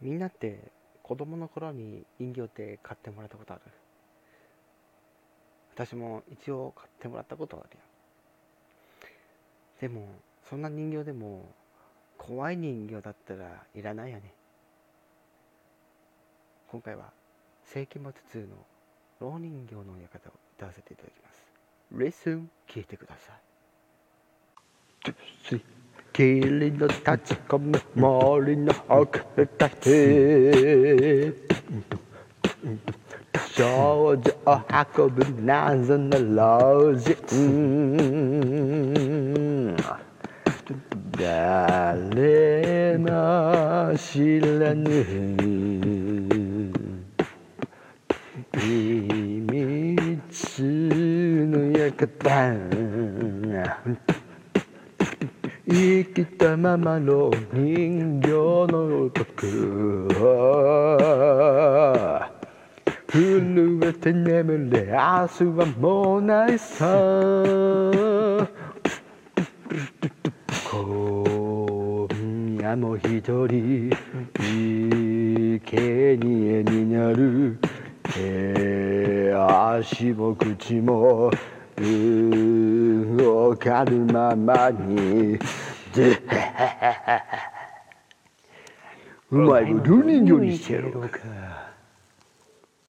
みんなって子供の頃に人形って買ってもらったことある？私も一応買ってもらったことあるよ。でもそんな人形でも怖い人形だったらいらないよね。今回は世紀末2の老人形の館を歌わせていただきます。レッスン聞いてください。霧の立ち込む森の奥深く少女を運ぶ謎の老人誰も知らぬ秘密の館生きたままの人形の男震えて眠れ明日はもうないさ今夜も一人生贄になる手足も口も動かぬままにお前をル